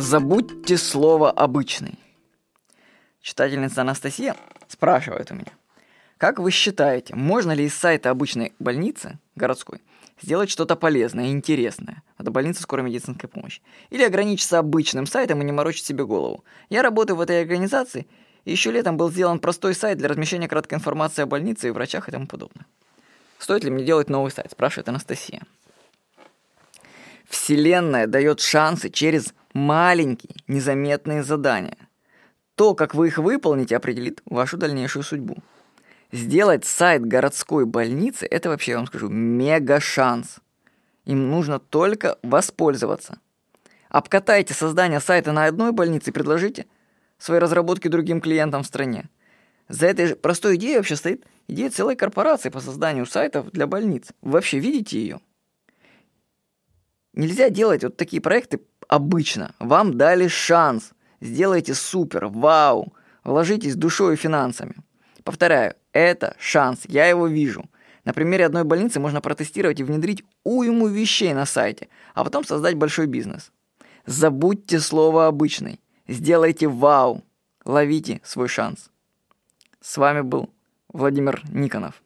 Забудьте слово «обычный». Читательница Анастасия спрашивает у меня. Как вы считаете, можно ли из сайта обычной больницы, городской, сделать что-то полезное и интересное? Это больница скорой медицинской помощи. Или ограничиться обычным сайтом и не морочить себе голову? Я работаю в этой организации, и еще летом был сделан простой сайт для размещения краткой информации о больнице и врачах и тому подобное. Стоит ли мне делать новый сайт? Спрашивает Анастасия. Вселенная дает шансы через маленькие, незаметные задания. То, как вы их выполните, определит вашу дальнейшую судьбу. Сделать сайт городской больницы – это вообще, я вам скажу, мега шанс. Им нужно только воспользоваться. Обкатайте создание сайта на одной больнице и предложите свои разработки другим клиентам в стране. За этой простой идеей вообще стоит идея целой корпорации по созданию сайтов для больниц. Вы вообще видите ее? Нельзя делать вот такие проекты обычно. Вам дали шанс. Сделайте супер, вау. Вложитесь душой и финансами. Повторяю, это шанс, я его вижу. На примере одной больницы можно протестировать и внедрить уйму вещей на сайте, а потом создать большой бизнес. Забудьте слово «обычный». Сделайте вау. Ловите свой шанс. С вами был Владимир Никонов.